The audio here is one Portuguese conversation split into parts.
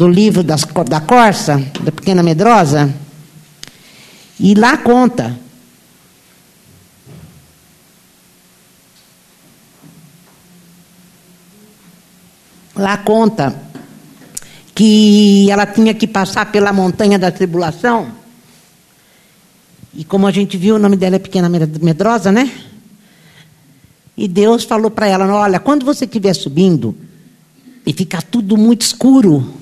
do livro das, da Corça, da Pequena Medrosa, e lá conta. Lá conta que ela tinha que passar pela montanha da tribulação. E como a gente viu, o nome dela é Pequena Medrosa, né? E Deus falou para ela: Olha, quando você estiver subindo e ficar tudo muito escuro,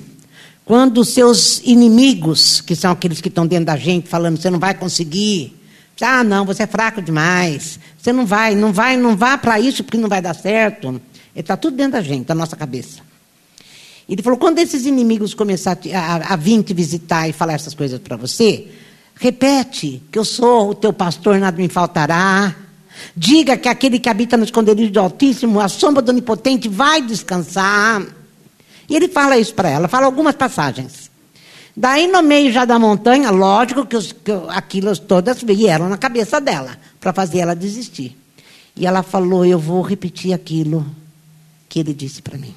quando seus inimigos, que são aqueles que estão dentro da gente, falando, você não vai conseguir. Ah, não, você é fraco demais. Você não vai, não vai, não vá para isso porque não vai dar certo. Está tudo dentro da gente, da nossa cabeça. Ele falou: quando esses inimigos começarem a, a, a vir te visitar e falar essas coisas para você, repete que eu sou o teu pastor, nada me faltará. Diga que aquele que habita no esconderijo do Altíssimo, a sombra do Onipotente, vai descansar. E ele fala isso para ela, fala algumas passagens. Daí, no meio já da montanha, lógico que, os, que aquilo todas vieram na cabeça dela, para fazer ela desistir. E ela falou: Eu vou repetir aquilo que ele disse para mim.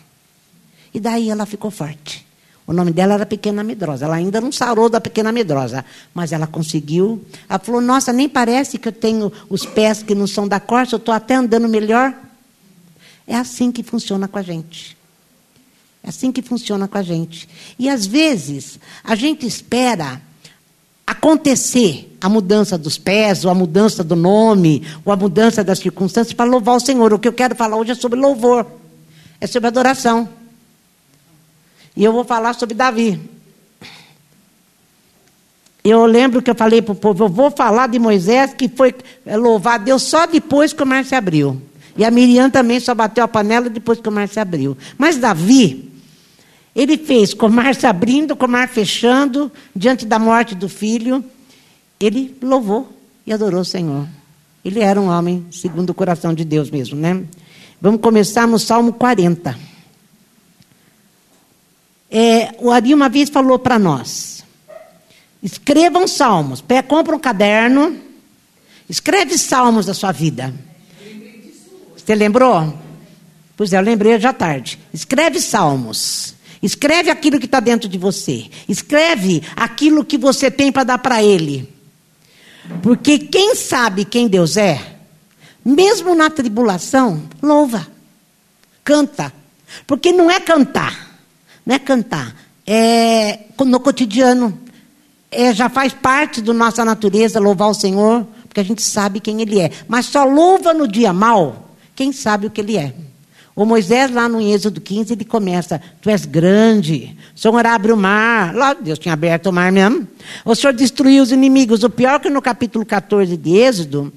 E daí ela ficou forte. O nome dela era Pequena Medrosa. Ela ainda não sarou da Pequena Medrosa, mas ela conseguiu. Ela falou: Nossa, nem parece que eu tenho os pés que não são da corça, eu estou até andando melhor. É assim que funciona com a gente. É assim que funciona com a gente. E às vezes, a gente espera acontecer a mudança dos pés, ou a mudança do nome, ou a mudança das circunstâncias para louvar o Senhor. O que eu quero falar hoje é sobre louvor, é sobre adoração. E eu vou falar sobre Davi. Eu lembro que eu falei para o povo, eu vou falar de Moisés que foi louvar a Deus só depois que o mar se abriu. E a Miriam também só bateu a panela depois que o mar se abriu. Mas Davi, ele fez com o mar se abrindo, com o mar fechando, diante da morte do filho, ele louvou e adorou o Senhor. Ele era um homem segundo o coração de Deus mesmo, né? Vamos começar no Salmo 40. É, o Ari uma vez falou para nós: escrevam salmos, compra um caderno, escreve salmos da sua vida. Você lembrou? Pois é, eu lembrei já tarde. Escreve salmos. Escreve aquilo que está dentro de você. Escreve aquilo que você tem para dar para Ele. Porque quem sabe quem Deus é, mesmo na tribulação, louva, canta. Porque não é cantar, não é cantar, é no cotidiano. É, já faz parte da nossa natureza louvar o Senhor, porque a gente sabe quem Ele é. Mas só louva no dia mal quem sabe o que Ele é. O Moisés, lá no Êxodo 15, ele começa: Tu és grande, o Senhor abre o mar. Lá, Deus tinha aberto o mar mesmo. O Senhor destruiu os inimigos. O pior é que no capítulo 14 de Êxodo,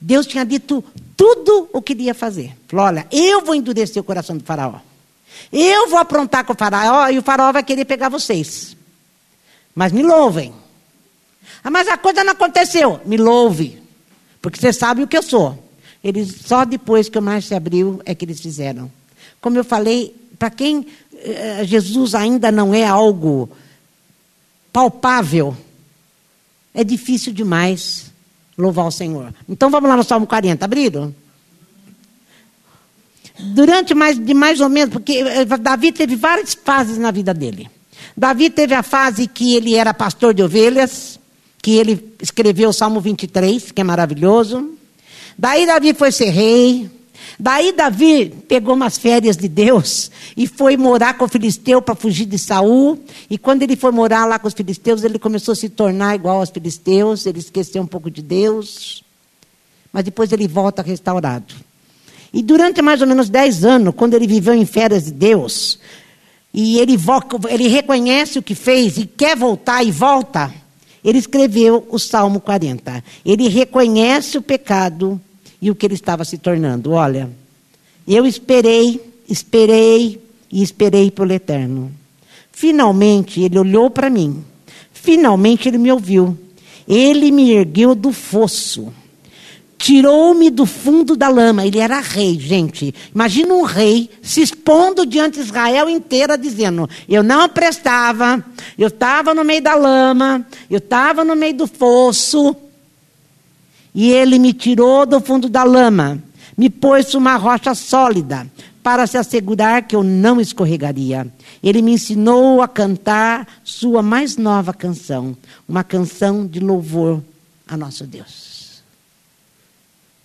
Deus tinha dito tudo o que ia fazer. Falou: Olha, eu vou endurecer o coração do Faraó. Eu vou aprontar com o Faraó e o Faraó vai querer pegar vocês. Mas me louvem. Ah, mas a coisa não aconteceu. Me louve. Porque você sabe o que eu sou. Eles só depois que o mar se abriu é que eles fizeram. Como eu falei, para quem eh, Jesus ainda não é algo palpável, é difícil demais louvar o Senhor. Então vamos lá no Salmo 40, abriram? Durante mais de mais ou menos, porque eh, Davi teve várias fases na vida dele. Davi teve a fase que ele era pastor de ovelhas, que ele escreveu o Salmo 23, que é maravilhoso. Daí Davi foi ser rei. Daí Davi pegou umas férias de Deus e foi morar com o filisteu para fugir de Saul. E quando ele foi morar lá com os filisteus, ele começou a se tornar igual aos filisteus, ele esqueceu um pouco de Deus. Mas depois ele volta restaurado. E durante mais ou menos dez anos, quando ele viveu em férias de Deus, e ele, ele reconhece o que fez e quer voltar e volta, ele escreveu o Salmo 40. Ele reconhece o pecado e o que ele estava se tornando. Olha, eu esperei, esperei e esperei pelo Eterno. Finalmente ele olhou para mim. Finalmente ele me ouviu. Ele me ergueu do fosso tirou-me do fundo da lama. Ele era rei, gente. Imagina um rei se expondo diante de Israel inteira, dizendo: Eu não prestava, eu estava no meio da lama, eu estava no meio do fosso, e ele me tirou do fundo da lama, me pôs uma rocha sólida, para se assegurar que eu não escorregaria. Ele me ensinou a cantar sua mais nova canção, uma canção de louvor a nosso Deus.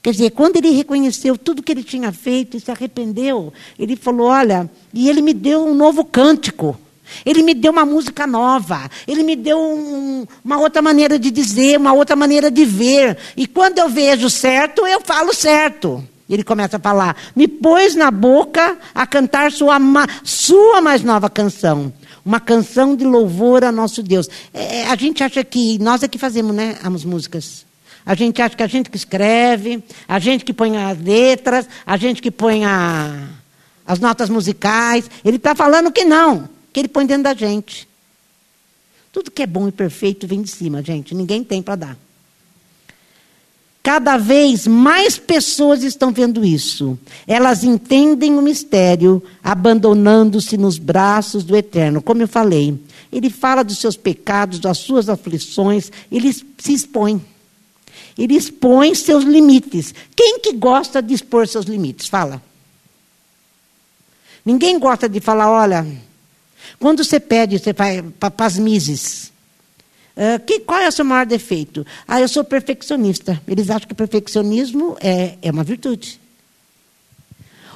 Quer dizer, quando ele reconheceu tudo que ele tinha feito e se arrependeu, ele falou: Olha, e ele me deu um novo cântico. Ele me deu uma música nova, ele me deu um, uma outra maneira de dizer, uma outra maneira de ver. E quando eu vejo certo, eu falo certo. Ele começa a falar: me pôs na boca a cantar sua, sua mais nova canção. Uma canção de louvor a nosso Deus. É, a gente acha que nós é que fazemos, né? As músicas. A gente acha que a gente que escreve, a gente que põe as letras, a gente que põe a, as notas musicais. Ele está falando que não que ele põe dentro da gente. Tudo que é bom e perfeito vem de cima, gente. Ninguém tem para dar. Cada vez mais pessoas estão vendo isso. Elas entendem o mistério, abandonando-se nos braços do Eterno. Como eu falei, ele fala dos seus pecados, das suas aflições, ele se expõe. Ele expõe seus limites. Quem que gosta de expor seus limites? Fala. Ninguém gosta de falar, olha, quando você pede, você vai para as mises. Uh, que, qual é o seu maior defeito? Ah, eu sou perfeccionista. Eles acham que perfeccionismo é, é uma virtude.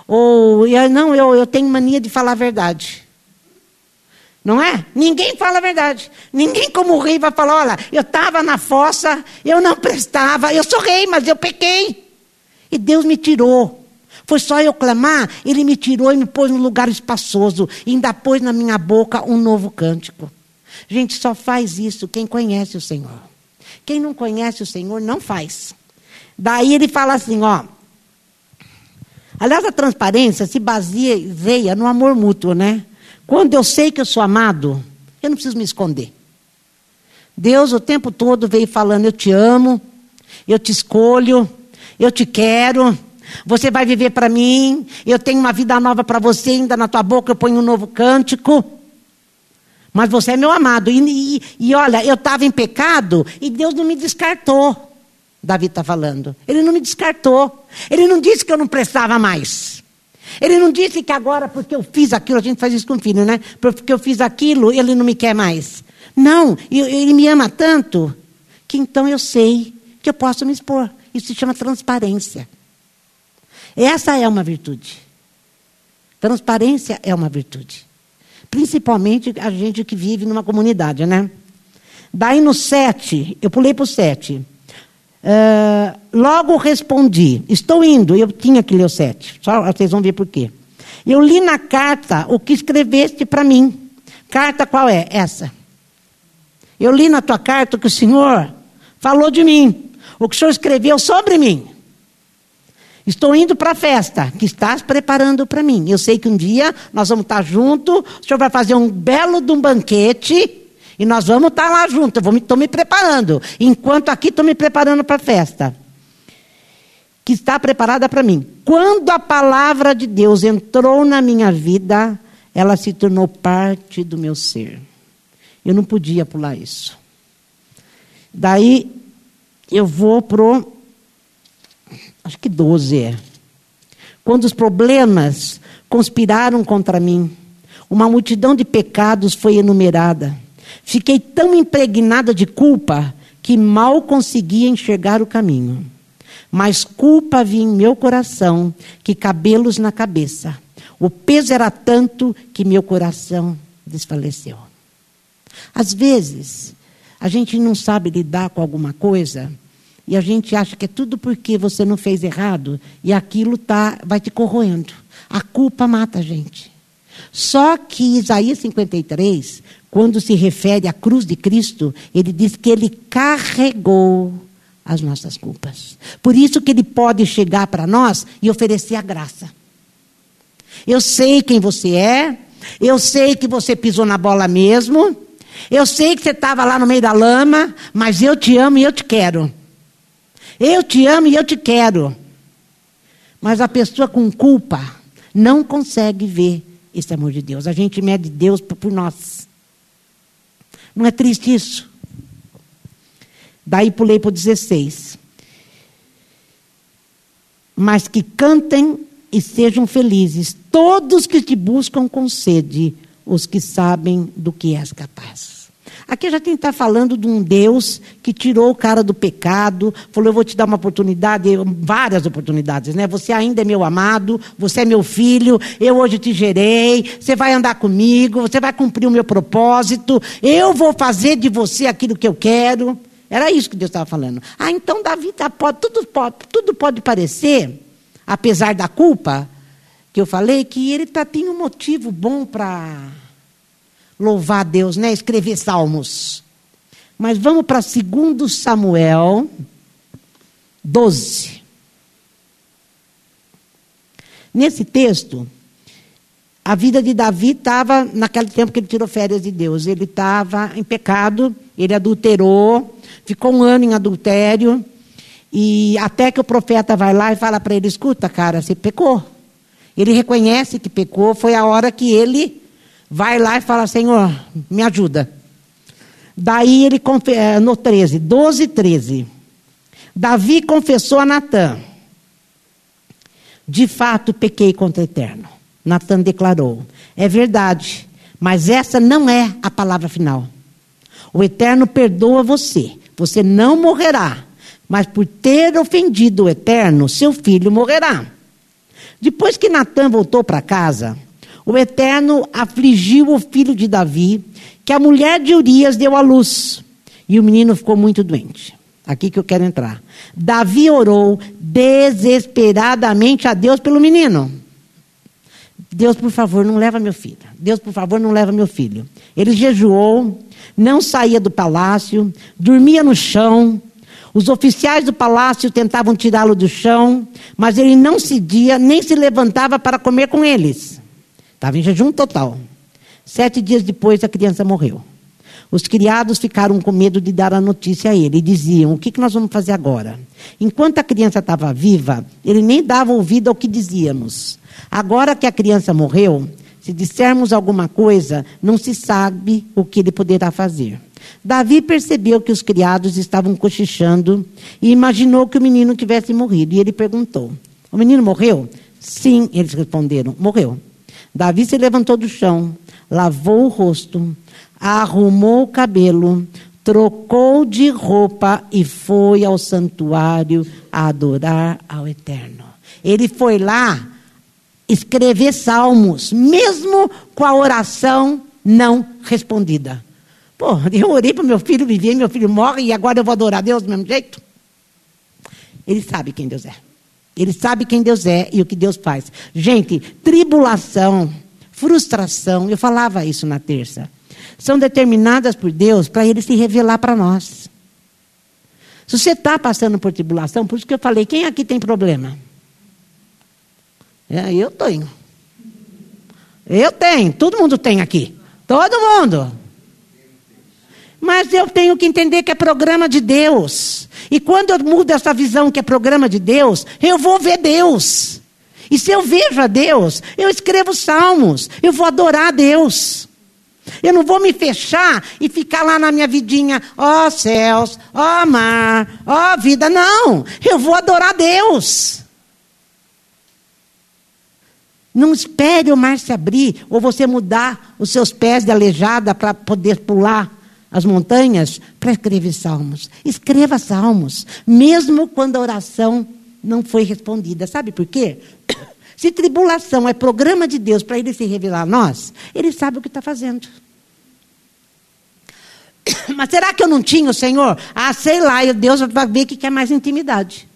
Ou, eu, não, eu, eu tenho mania de falar a verdade. Não é? Ninguém fala a verdade. Ninguém, como rei, vai falar: olha, eu estava na fossa, eu não prestava, eu sou rei, mas eu pequei. E Deus me tirou. Foi só eu clamar, ele me tirou e me pôs num lugar espaçoso, e ainda pôs na minha boca um novo cântico. Gente, só faz isso quem conhece o Senhor. Quem não conhece o Senhor não faz. Daí ele fala assim, ó. Aliás, a transparência se baseia no amor mútuo, né? Quando eu sei que eu sou amado, eu não preciso me esconder. Deus o tempo todo veio falando: Eu te amo, eu te escolho, eu te quero. Você vai viver para mim, eu tenho uma vida nova para você, ainda na tua boca eu ponho um novo cântico. Mas você é meu amado. E, e, e olha, eu estava em pecado e Deus não me descartou. Davi está falando. Ele não me descartou. Ele não disse que eu não prestava mais. Ele não disse que agora, porque eu fiz aquilo, a gente faz isso com o filho, né? Porque eu fiz aquilo, ele não me quer mais. Não, ele me ama tanto que então eu sei que eu posso me expor. Isso se chama transparência. Essa é uma virtude. Transparência é uma virtude. Principalmente a gente que vive numa comunidade, né? Daí no 7, eu pulei para o 7. Uh, logo respondi, estou indo, eu tinha que ler o 7, só vocês vão ver por quê. Eu li na carta o que escreveste para mim. Carta qual é? Essa. Eu li na tua carta que o Senhor falou de mim, o que o Senhor escreveu sobre mim. Estou indo para a festa que estás preparando para mim. Eu sei que um dia nós vamos estar juntos, o senhor vai fazer um belo de um banquete e nós vamos estar lá juntos. Eu estou me preparando. Enquanto aqui estou me preparando para a festa. Que está preparada para mim. Quando a palavra de Deus entrou na minha vida, ela se tornou parte do meu ser. Eu não podia pular isso. Daí eu vou pro acho que 12 é. Quando os problemas conspiraram contra mim, uma multidão de pecados foi enumerada. Fiquei tão impregnada de culpa que mal conseguia enxergar o caminho. Mas culpa havia em meu coração que cabelos na cabeça. O peso era tanto que meu coração desfaleceu. Às vezes, a gente não sabe lidar com alguma coisa e a gente acha que é tudo porque você não fez errado e aquilo tá, vai te corroendo. A culpa mata a gente. Só que Isaías 53, quando se refere à cruz de Cristo, ele diz que ele carregou as nossas culpas. Por isso que ele pode chegar para nós e oferecer a graça. Eu sei quem você é, eu sei que você pisou na bola mesmo, eu sei que você estava lá no meio da lama, mas eu te amo e eu te quero. Eu te amo e eu te quero. Mas a pessoa com culpa não consegue ver esse amor de Deus. A gente mede Deus por nós. Não é triste isso? Daí pulei para o 16. Mas que cantem e sejam felizes todos que te buscam com sede, os que sabem do que és capaz. Aqui a gente está falando de um Deus que tirou o cara do pecado, falou: Eu vou te dar uma oportunidade, várias oportunidades, né? Você ainda é meu amado, você é meu filho, eu hoje te gerei, você vai andar comigo, você vai cumprir o meu propósito, eu vou fazer de você aquilo que eu quero. Era isso que Deus estava falando. Ah, então Davi tá, pode, tudo, pode, tudo pode parecer apesar da culpa, que eu falei, que ele tá, tem um motivo bom para louvar a Deus, né? Escrever salmos. Mas vamos para 2 Samuel 12. Nesse texto, a vida de Davi estava, naquele tempo que ele tirou férias de Deus, ele estava em pecado, ele adulterou, ficou um ano em adultério, e até que o profeta vai lá e fala para ele: escuta, cara, você pecou. Ele reconhece que pecou, foi a hora que ele vai lá e fala: Senhor, me ajuda. Daí ele, eh, no 13, 12, 13. Davi confessou a Natã: De fato pequei contra o Eterno. Natã declarou: É verdade, mas essa não é a palavra final. O Eterno perdoa você, você não morrerá mas por ter ofendido o Eterno, seu filho morrerá. Depois que Natã voltou para casa, o Eterno afligiu o filho de Davi, que a mulher de Urias deu à luz, e o menino ficou muito doente. Aqui que eu quero entrar. Davi orou desesperadamente a Deus pelo menino. Deus, por favor, não leva meu filho. Deus, por favor, não leva meu filho. Ele jejuou, não saía do palácio, dormia no chão, os oficiais do palácio tentavam tirá-lo do chão, mas ele não cedia nem se levantava para comer com eles. Estava em jejum total. Sete dias depois, a criança morreu. Os criados ficaram com medo de dar a notícia a ele e diziam: O que, que nós vamos fazer agora? Enquanto a criança estava viva, ele nem dava ouvido ao que dizíamos. Agora que a criança morreu, se dissermos alguma coisa, não se sabe o que ele poderá fazer. Davi percebeu que os criados estavam cochichando e imaginou que o menino tivesse morrido. E ele perguntou: O menino morreu? Sim, eles responderam: Morreu. Davi se levantou do chão, lavou o rosto, arrumou o cabelo, trocou de roupa e foi ao santuário adorar ao Eterno. Ele foi lá escrever salmos, mesmo com a oração não respondida. Pô, eu orei para meu filho viver, meu filho morre e agora eu vou adorar a Deus do mesmo jeito? Ele sabe quem Deus é. Ele sabe quem Deus é e o que Deus faz. Gente, tribulação, frustração, eu falava isso na terça, são determinadas por Deus para Ele se revelar para nós. Se você está passando por tribulação, por isso que eu falei, quem aqui tem problema? É, eu tenho. Eu tenho, todo mundo tem aqui. Todo mundo. Mas eu tenho que entender que é programa de Deus. E quando eu mudo essa visão que é programa de Deus, eu vou ver Deus. E se eu vejo a Deus, eu escrevo salmos, eu vou adorar a Deus. Eu não vou me fechar e ficar lá na minha vidinha, ó oh, céus, ó oh, mar, ó oh, vida. Não, eu vou adorar Deus. Não espere o mar se abrir ou você mudar os seus pés de aleijada para poder pular as montanhas para escrever salmos. Escreva salmos, mesmo quando a oração não foi respondida. Sabe por quê? Se tribulação é programa de Deus para ele se revelar a nós, ele sabe o que está fazendo. Mas será que eu não tinha o Senhor? Ah, sei lá, Deus vai ver que quer mais intimidade.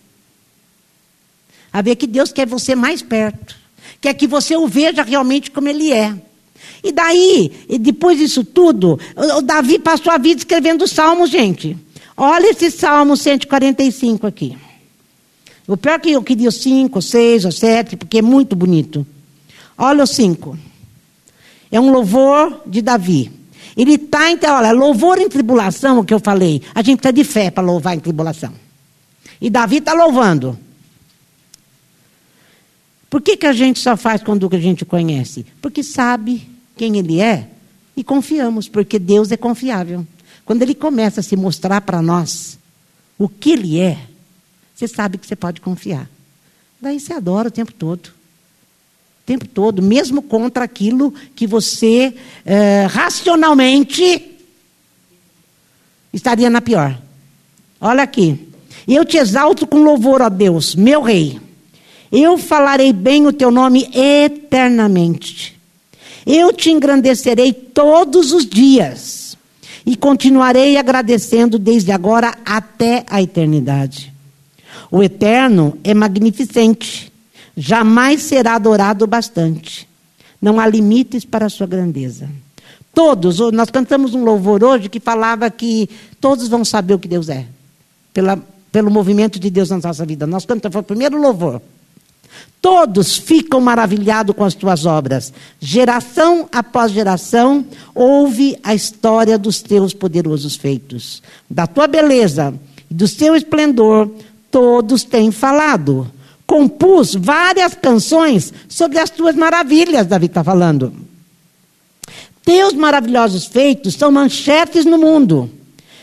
A ver que Deus quer você mais perto. Quer que você o veja realmente como ele é. E daí, depois disso tudo, o Davi passou a vida escrevendo salmos, gente. Olha esse salmo 145 aqui. O pior que eu queria o 5, 6 ou 7, porque é muito bonito. Olha o 5. É um louvor de Davi. Ele está, então, olha, louvor em tribulação, o que eu falei. A gente precisa de fé para louvar em tribulação. E Davi está louvando. Por que, que a gente só faz quando a gente conhece? Porque sabe quem Ele é e confiamos, porque Deus é confiável. Quando Ele começa a se mostrar para nós o que Ele é, você sabe que você pode confiar. Daí você adora o tempo todo. tempo todo, mesmo contra aquilo que você é, racionalmente estaria na pior. Olha aqui. Eu te exalto com louvor, ó Deus, meu rei. Eu falarei bem o teu nome eternamente. Eu te engrandecerei todos os dias e continuarei agradecendo desde agora até a eternidade. O eterno é magnificente jamais será adorado bastante. Não há limites para a sua grandeza. Todos, nós cantamos um louvor hoje que falava que todos vão saber o que Deus é, pela, pelo movimento de Deus na nossa vida. Nós cantamos, foi o primeiro louvor. Todos ficam maravilhados com as tuas obras. Geração após geração, ouve a história dos teus poderosos feitos. Da tua beleza e do seu esplendor, todos têm falado compus várias canções sobre as tuas maravilhas, Davi está falando. Teus maravilhosos feitos são manchetes no mundo.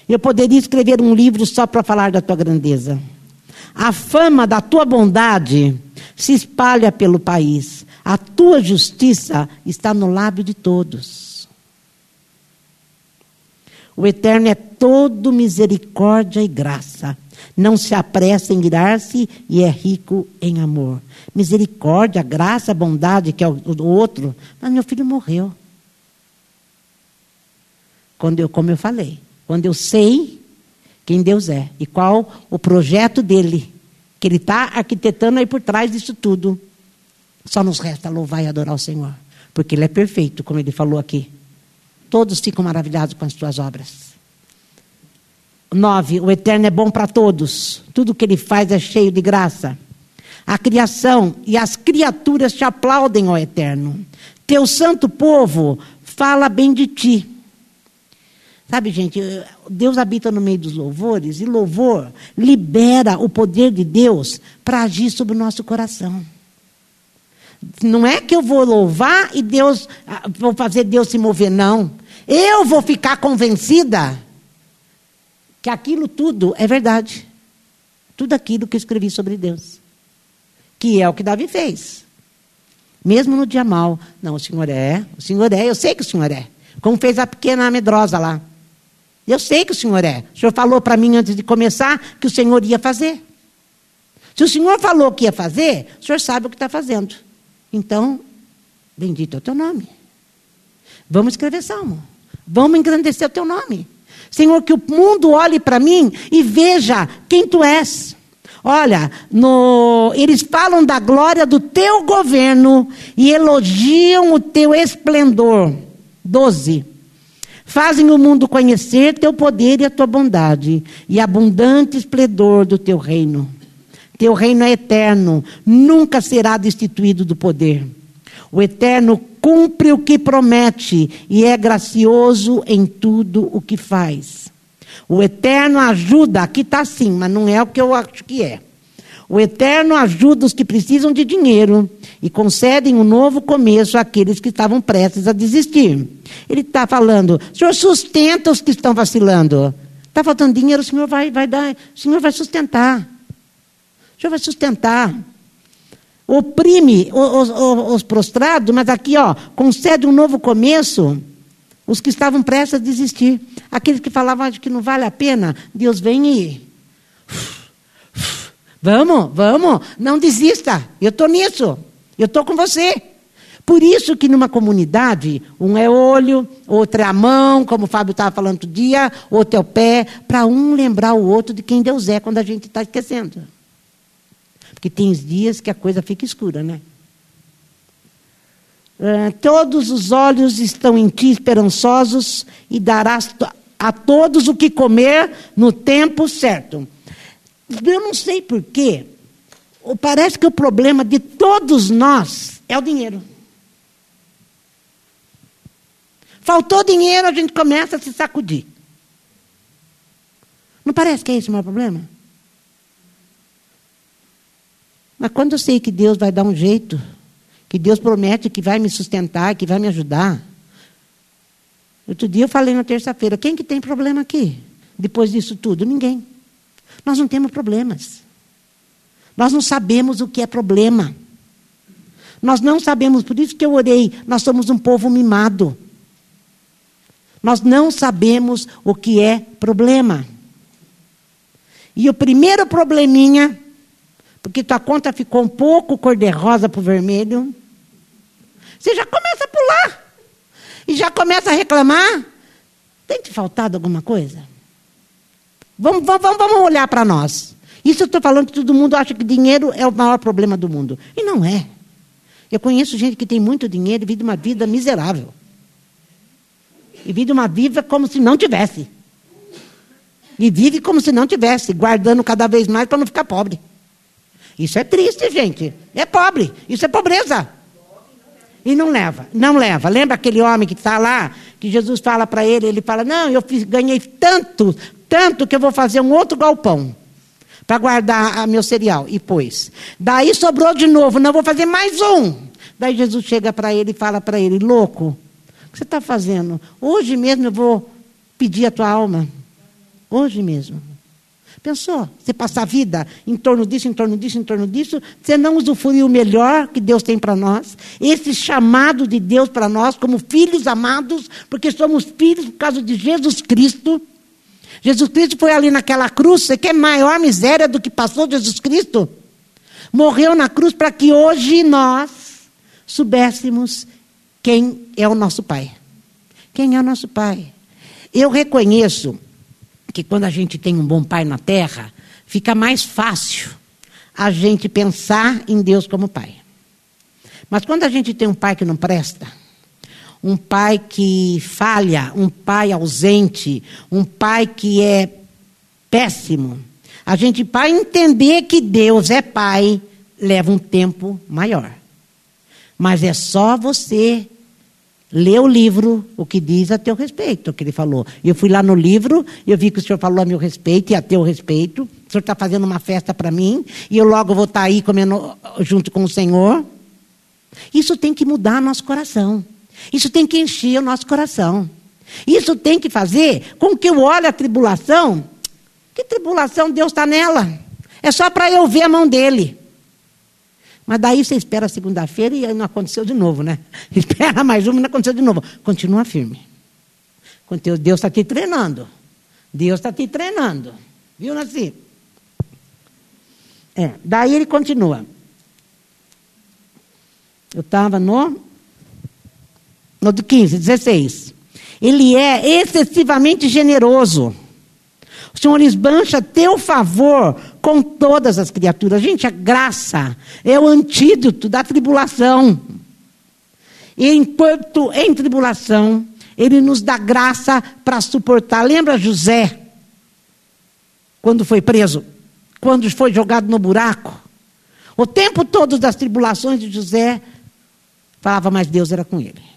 Eu poderia escrever um livro só para falar da tua grandeza. A fama da tua bondade se espalha pelo país. A tua justiça está no lábio de todos. O Eterno é todo misericórdia e graça não se apressa em irar-se e é rico em amor. Misericórdia, graça, bondade, que é o, outro. Mas meu filho morreu. Quando eu, como eu falei, quando eu sei quem Deus é e qual o projeto dele, que ele está arquitetando aí por trás disso tudo, só nos resta louvar e adorar o Senhor, porque ele é perfeito, como ele falou aqui. Todos ficam maravilhados com as tuas obras. 9. O eterno é bom para todos. Tudo que ele faz é cheio de graça. A criação e as criaturas te aplaudem, ó eterno. Teu santo povo fala bem de ti. Sabe, gente, Deus habita no meio dos louvores e louvor libera o poder de Deus para agir sobre o nosso coração. Não é que eu vou louvar e Deus ah, vou fazer Deus se mover, não. Eu vou ficar convencida que aquilo tudo é verdade. Tudo aquilo que eu escrevi sobre Deus. Que é o que Davi fez. Mesmo no dia mal. Não, o Senhor é, o Senhor é, eu sei que o Senhor é. Como fez a pequena medrosa lá. Eu sei que o Senhor é. O Senhor falou para mim antes de começar que o Senhor ia fazer. Se o Senhor falou que ia fazer, o Senhor sabe o que está fazendo. Então, bendito é o teu nome. Vamos escrever salmo. Vamos engrandecer o teu nome. Senhor, que o mundo olhe para mim e veja quem tu és. Olha, no, eles falam da glória do teu governo e elogiam o teu esplendor. 12. Fazem o mundo conhecer teu poder e a tua bondade e abundante esplendor do teu reino. Teu reino é eterno, nunca será destituído do poder. O eterno cumpre o que promete e é gracioso em tudo o que faz. O eterno ajuda, aqui está sim, mas não é o que eu acho que é. O eterno ajuda os que precisam de dinheiro e concedem um novo começo àqueles que estavam prestes a desistir. Ele está falando, o Senhor sustenta os que estão vacilando. Está faltando dinheiro, o Senhor vai, vai dar, o Senhor vai sustentar. O Senhor vai sustentar oprime os, os, os, prostrados, mas aqui, ó, concede um novo começo. Os que estavam prestes a desistir. Aqueles que falavam que não vale a pena, Deus vem e. Vamos, vamos, não desista. Eu estou nisso. Eu estou com você. Por isso que numa comunidade, um é olho, outro é a mão, como o Fábio estava falando outro dia, outro é o pé, para um lembrar o outro de quem Deus é quando a gente está esquecendo. Porque tem dias que a coisa fica escura, né? Uh, todos os olhos estão em ti esperançosos e darás a todos o que comer no tempo certo. Eu não sei porquê, parece que o problema de todos nós é o dinheiro. Faltou dinheiro, a gente começa a se sacudir. Não parece que é esse o meu problema? Mas quando eu sei que Deus vai dar um jeito, que Deus promete que vai me sustentar, que vai me ajudar. Outro dia eu falei na terça-feira, quem que tem problema aqui? Depois disso tudo? Ninguém. Nós não temos problemas. Nós não sabemos o que é problema. Nós não sabemos, por isso que eu orei. Nós somos um povo mimado. Nós não sabemos o que é problema. E o primeiro probleminha, porque tua conta ficou um pouco cor-de-rosa para o vermelho, você já começa a pular. E já começa a reclamar. Tem te faltado alguma coisa? Vamos, vamos, vamos olhar para nós. Isso eu estou falando que todo mundo acha que dinheiro é o maior problema do mundo. E não é. Eu conheço gente que tem muito dinheiro e vive uma vida miserável. E vive uma vida como se não tivesse. E vive como se não tivesse, guardando cada vez mais para não ficar pobre. Isso é triste, gente. É pobre. Isso é pobreza. E não leva, não leva. Lembra aquele homem que está lá, que Jesus fala para ele, ele fala, não, eu fiz, ganhei tanto, tanto que eu vou fazer um outro galpão para guardar meu cereal. E pôs. Daí sobrou de novo, não, vou fazer mais um. Daí Jesus chega para ele e fala para ele, louco, o que você está fazendo? Hoje mesmo eu vou pedir a tua alma. Hoje mesmo. Pensou? Você passar a vida em torno disso, em torno disso, em torno disso, você não usufruir o melhor que Deus tem para nós, esse chamado de Deus para nós, como filhos amados, porque somos filhos por causa de Jesus Cristo. Jesus Cristo foi ali naquela cruz, você quer maior miséria do que passou Jesus Cristo? Morreu na cruz para que hoje nós soubéssemos quem é o nosso Pai. Quem é o nosso Pai? Eu reconheço que quando a gente tem um bom pai na terra, fica mais fácil a gente pensar em Deus como pai. Mas quando a gente tem um pai que não presta, um pai que falha, um pai ausente, um pai que é péssimo, a gente, para entender que Deus é pai, leva um tempo maior. Mas é só você Lê o livro, o que diz a teu respeito, o que ele falou. Eu fui lá no livro, eu vi que o senhor falou a meu respeito e a teu respeito. O senhor está fazendo uma festa para mim, e eu logo vou estar tá aí comendo junto com o senhor. Isso tem que mudar nosso coração. Isso tem que encher o nosso coração. Isso tem que fazer com que eu olhe a tribulação. Que tribulação Deus está nela? É só para eu ver a mão dele. Mas daí você espera segunda-feira e não aconteceu de novo, né? Espera mais uma e não aconteceu de novo. Continua firme. Deus está te treinando. Deus está te treinando. Viu, Nasci? É, daí ele continua. Eu estava no. No 15, 16. Ele é excessivamente generoso. O Senhor esbancha teu favor com todas as criaturas. Gente, a graça é o antídoto da tribulação. E enquanto em tribulação, Ele nos dá graça para suportar. Lembra José, quando foi preso? Quando foi jogado no buraco? O tempo todo das tribulações de José, falava, mas Deus era com ele.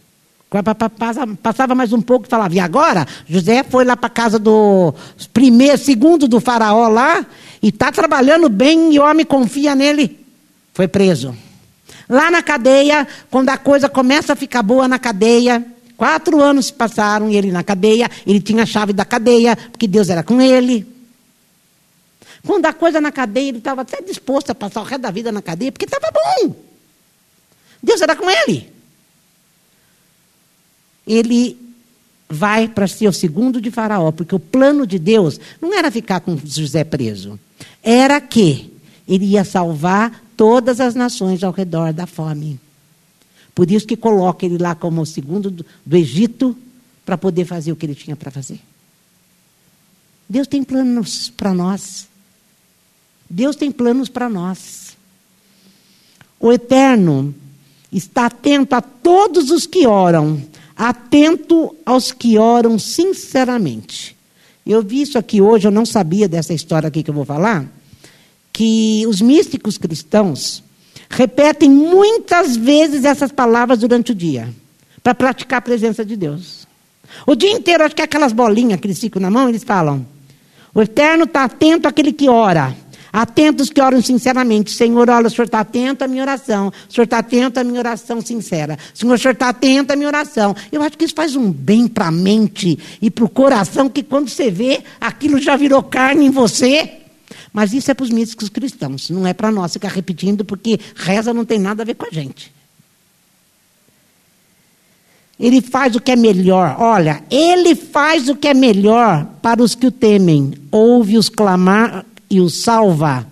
Passava mais um pouco e falava, e agora? José foi lá para a casa do primeiro, segundo do faraó lá, e está trabalhando bem e o homem confia nele. Foi preso. Lá na cadeia, quando a coisa começa a ficar boa na cadeia, quatro anos se passaram e ele na cadeia, ele tinha a chave da cadeia, porque Deus era com ele. Quando a coisa na cadeia, ele estava até disposto a passar o resto da vida na cadeia, porque estava bom. Deus era com ele ele vai para ser o segundo de Faraó, porque o plano de Deus não era ficar com José preso, era que ele ia salvar todas as nações ao redor da fome. Por isso que coloca ele lá como o segundo do, do Egito, para poder fazer o que ele tinha para fazer. Deus tem planos para nós. Deus tem planos para nós. O Eterno está atento a todos os que oram, atento aos que oram sinceramente. Eu vi isso aqui hoje, eu não sabia dessa história aqui que eu vou falar, que os místicos cristãos repetem muitas vezes essas palavras durante o dia, para praticar a presença de Deus. O dia inteiro, acho que é aquelas bolinhas que eles ficam na mão, eles falam: O Eterno está atento àquele que ora. Atentos que oram sinceramente. Senhor, olha, o Senhor está atento à minha oração. O Senhor está atento à minha oração sincera. Senhor, o Senhor está atento à minha oração. Eu acho que isso faz um bem para a mente e para o coração, que quando você vê, aquilo já virou carne em você. Mas isso é para os místicos cristãos, não é para nós ficar repetindo, porque reza não tem nada a ver com a gente. Ele faz o que é melhor. Olha, ele faz o que é melhor para os que o temem. Ouve-os clamar e os salva.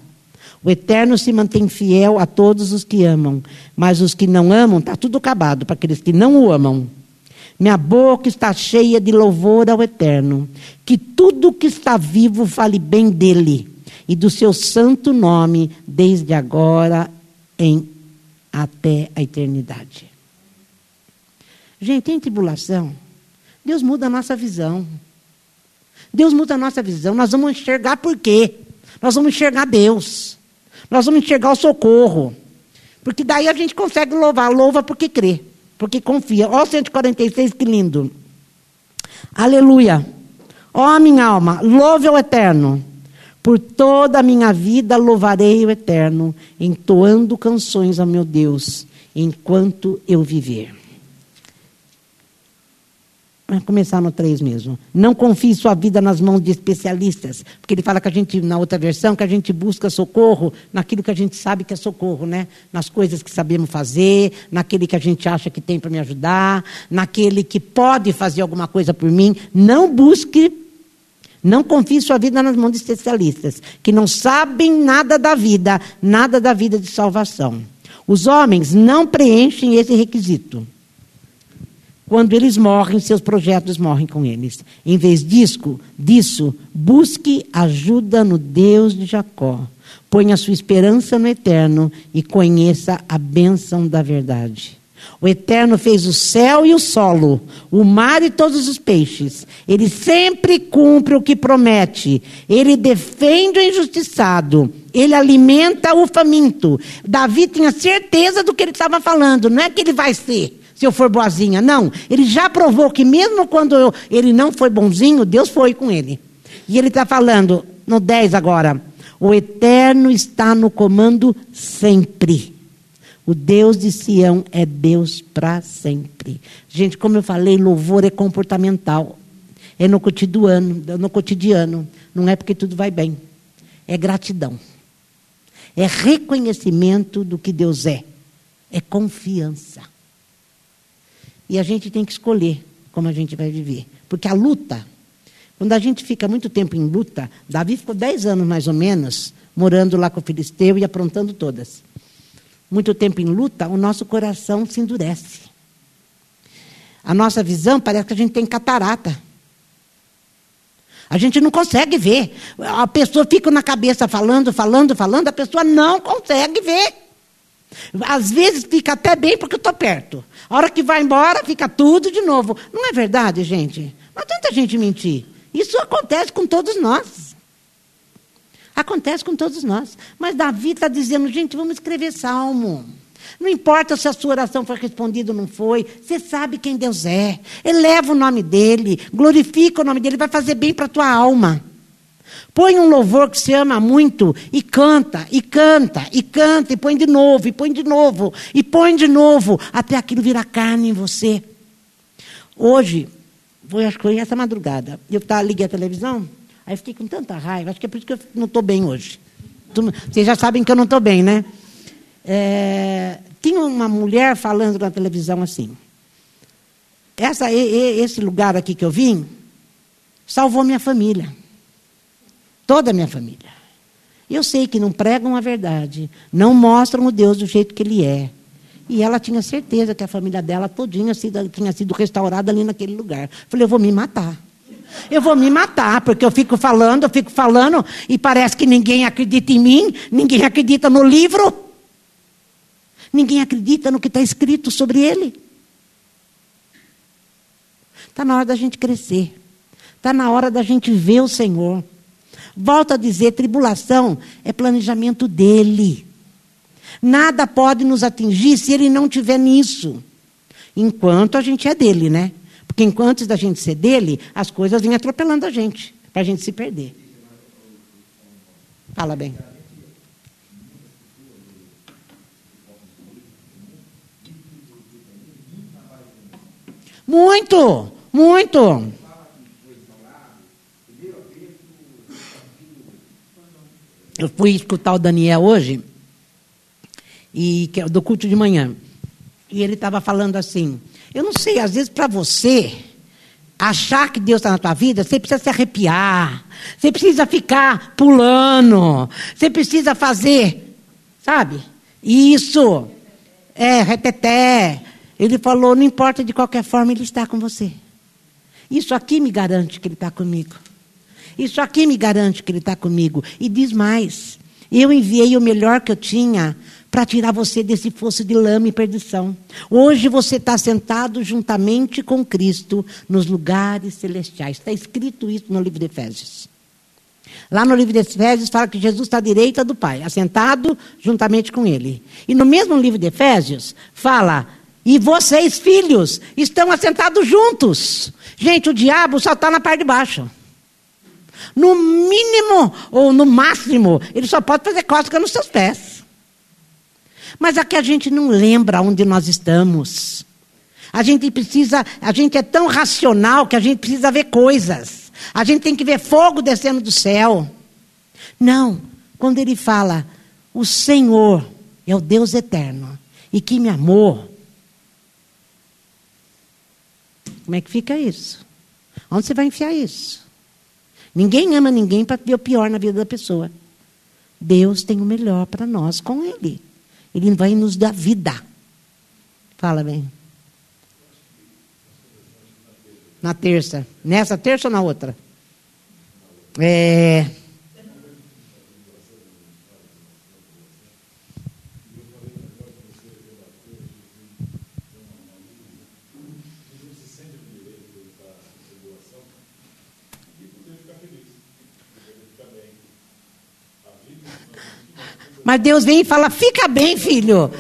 O Eterno se mantém fiel a todos os que amam, mas os que não amam, está tudo acabado para aqueles que não o amam. Minha boca está cheia de louvor ao Eterno. Que tudo que está vivo fale bem dele e do seu santo nome, desde agora em até a eternidade. Gente, em tribulação, Deus muda a nossa visão. Deus muda a nossa visão. Nós vamos enxergar por quê? Nós vamos enxergar Deus. Nós vamos enxergar o socorro. Porque daí a gente consegue louvar. Louva porque crê porque confia. Ó, 146, que lindo. Aleluia. Ó, minha alma, louve o eterno. Por toda a minha vida louvarei o eterno, entoando canções a meu Deus, enquanto eu viver. Vamos começar no 3 mesmo. Não confie sua vida nas mãos de especialistas. Porque ele fala que a gente, na outra versão, que a gente busca socorro naquilo que a gente sabe que é socorro, né? Nas coisas que sabemos fazer, naquele que a gente acha que tem para me ajudar, naquele que pode fazer alguma coisa por mim. Não busque, não confie sua vida nas mãos de especialistas, que não sabem nada da vida, nada da vida de salvação. Os homens não preenchem esse requisito. Quando eles morrem, seus projetos morrem com eles. Em vez disso, disso, busque ajuda no Deus de Jacó. Ponha sua esperança no Eterno e conheça a bênção da verdade. O Eterno fez o céu e o solo, o mar e todos os peixes. Ele sempre cumpre o que promete. Ele defende o injustiçado. Ele alimenta o faminto. Davi tinha certeza do que ele estava falando. Não é que ele vai ser se eu for boazinha. Não, ele já provou que mesmo quando eu, ele não foi bonzinho, Deus foi com ele. E ele está falando no 10 agora: o eterno está no comando sempre. O Deus de Sião é Deus para sempre. Gente, como eu falei, louvor é comportamental. É no cotidiano, no cotidiano. Não é porque tudo vai bem. É gratidão. É reconhecimento do que Deus é. É confiança. E a gente tem que escolher como a gente vai viver. Porque a luta, quando a gente fica muito tempo em luta, Davi ficou dez anos mais ou menos, morando lá com o Filisteu e aprontando todas. Muito tempo em luta, o nosso coração se endurece. A nossa visão parece que a gente tem catarata. A gente não consegue ver. A pessoa fica na cabeça falando, falando, falando, a pessoa não consegue ver. Às vezes fica até bem porque eu estou perto. A hora que vai embora, fica tudo de novo. Não é verdade, gente? Não adianta a gente mentir. Isso acontece com todos nós. Acontece com todos nós. Mas Davi está dizendo, gente, vamos escrever salmo. Não importa se a sua oração foi respondida ou não foi, você sabe quem Deus é. Eleva o nome dele, glorifica o nome dele, vai fazer bem para a tua alma. Põe um louvor que você ama muito e canta, e canta, e canta, e põe de novo, e põe de novo, e põe de novo, até aquilo virar carne em você. Hoje, foi, acho que foi essa madrugada, eu tá, liguei a televisão, aí fiquei com tanta raiva, acho que é por isso que eu não estou bem hoje. Vocês já sabem que eu não estou bem, né? É, tinha uma mulher falando na televisão assim. Essa, esse lugar aqui que eu vim salvou minha família. Toda a minha família. Eu sei que não pregam a verdade, não mostram o Deus do jeito que ele é. E ela tinha certeza que a família dela todinha tinha sido restaurada ali naquele lugar. Falei, eu vou me matar. Eu vou me matar, porque eu fico falando, eu fico falando, e parece que ninguém acredita em mim, ninguém acredita no livro, ninguém acredita no que está escrito sobre ele. Está na hora da gente crescer, está na hora da gente ver o Senhor. Volto a dizer: tribulação é planejamento dele. Nada pode nos atingir se ele não tiver nisso. Enquanto a gente é dele, né? Porque enquanto da gente ser dele, as coisas vêm atropelando a gente, para a gente se perder. Fala bem. Muito, muito. Eu fui escutar o Daniel hoje, e, que é do culto de manhã. E ele estava falando assim: Eu não sei, às vezes para você achar que Deus está na tua vida, você precisa se arrepiar, você precisa ficar pulando, você precisa fazer, sabe? Isso, é, reteté. Ele falou: não importa de qualquer forma, Ele está com você. Isso aqui me garante que Ele está comigo. Isso aqui me garante que Ele está comigo. E diz mais: eu enviei o melhor que eu tinha para tirar você desse fosso de lama e perdição. Hoje você está sentado juntamente com Cristo nos lugares celestiais. Está escrito isso no livro de Efésios. Lá no livro de Efésios fala que Jesus está à direita do Pai, assentado juntamente com Ele. E no mesmo livro de Efésios fala e vocês, filhos, estão assentados juntos. Gente, o diabo só está na parte de baixo. No mínimo ou no máximo, ele só pode fazer cócega nos seus pés. Mas aqui a gente não lembra onde nós estamos. A gente precisa, a gente é tão racional que a gente precisa ver coisas. A gente tem que ver fogo descendo do céu. Não, quando ele fala, o Senhor é o Deus eterno e que me amou. Como é que fica isso? Onde você vai enfiar isso? Ninguém ama ninguém para ver o pior na vida da pessoa. Deus tem o melhor para nós com Ele. Ele vai nos dar vida. Fala bem. Na terça. Nessa terça ou na outra? É. Mas Deus vem e fala: fica bem, filho.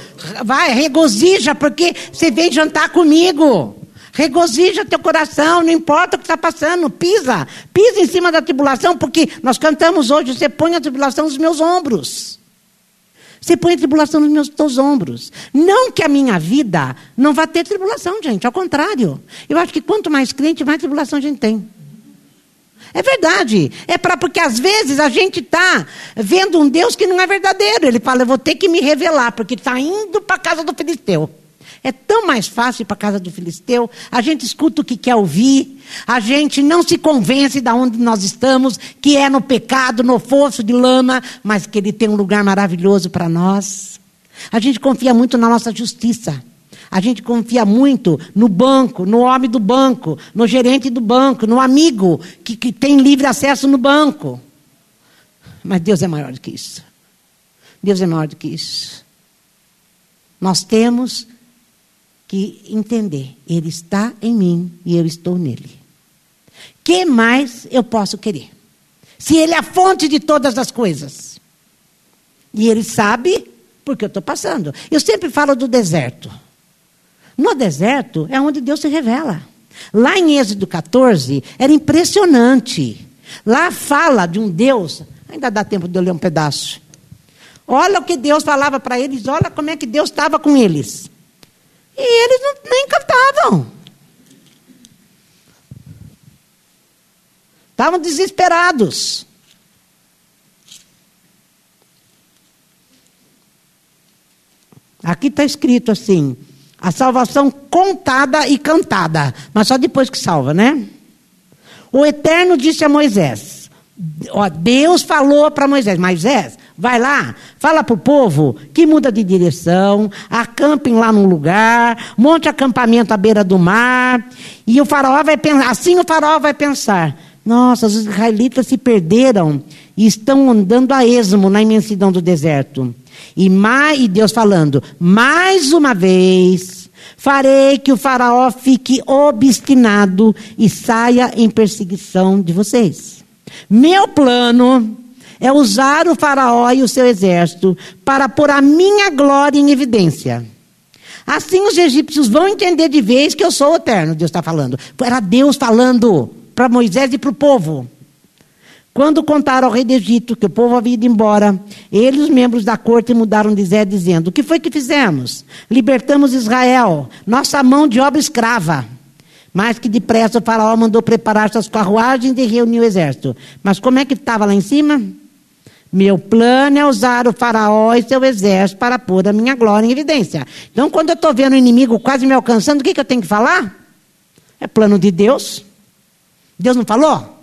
Vai, regozija, porque você vem jantar comigo. Regozija teu coração, não importa o que está passando, pisa, pisa em cima da tribulação, porque nós cantamos hoje, você põe a tribulação nos meus ombros. Você põe a tribulação nos meus teus ombros. Não que a minha vida não vá ter tribulação, gente, ao contrário. Eu acho que quanto mais crente, mais tribulação a gente tem. É verdade. É para porque às vezes a gente está vendo um Deus que não é verdadeiro. Ele fala, eu vou ter que me revelar, porque está indo para a casa do filisteu. É tão mais fácil ir para a casa do filisteu. A gente escuta o que quer ouvir. A gente não se convence de onde nós estamos, que é no pecado, no fosso de lama, mas que ele tem um lugar maravilhoso para nós. A gente confia muito na nossa justiça. A gente confia muito no banco, no homem do banco, no gerente do banco, no amigo que, que tem livre acesso no banco. Mas Deus é maior do que isso. Deus é maior do que isso. Nós temos que entender: Ele está em mim e eu estou nele. Que mais eu posso querer? Se Ele é a fonte de todas as coisas. E Ele sabe porque eu estou passando. Eu sempre falo do deserto. No deserto é onde Deus se revela. Lá em Êxodo 14, era impressionante. Lá fala de um Deus. Ainda dá tempo de eu ler um pedaço. Olha o que Deus falava para eles, olha como é que Deus estava com eles. E eles não, nem cantavam. Estavam desesperados. Aqui está escrito assim: a salvação contada e cantada, mas só depois que salva, né? O Eterno disse a Moisés: ó, Deus falou para Moisés: Moisés, vai lá, fala para o povo que muda de direção, acampem lá num lugar, monte acampamento à beira do mar, e o faraó vai pensar, assim o faraó vai pensar: nossa, os israelitas se perderam e estão andando a esmo na imensidão do deserto. E, mais, e Deus falando, mais uma vez, farei que o faraó fique obstinado e saia em perseguição de vocês. Meu plano é usar o faraó e o seu exército para pôr a minha glória em evidência. Assim os egípcios vão entender de vez que eu sou eterno, Deus está falando. Era Deus falando para Moisés e para o povo. Quando contaram ao rei do Egito que o povo havia ido embora, eles, os membros da corte, mudaram de Zé, dizendo: O que foi que fizemos? Libertamos Israel, nossa mão de obra escrava. Mais que depressa o faraó mandou preparar suas carruagens e reuniu o exército. Mas como é que estava lá em cima? Meu plano é usar o faraó e seu exército para pôr a minha glória em evidência. Então, quando eu estou vendo o inimigo quase me alcançando, o que, que eu tenho que falar? É plano de Deus. Deus não falou?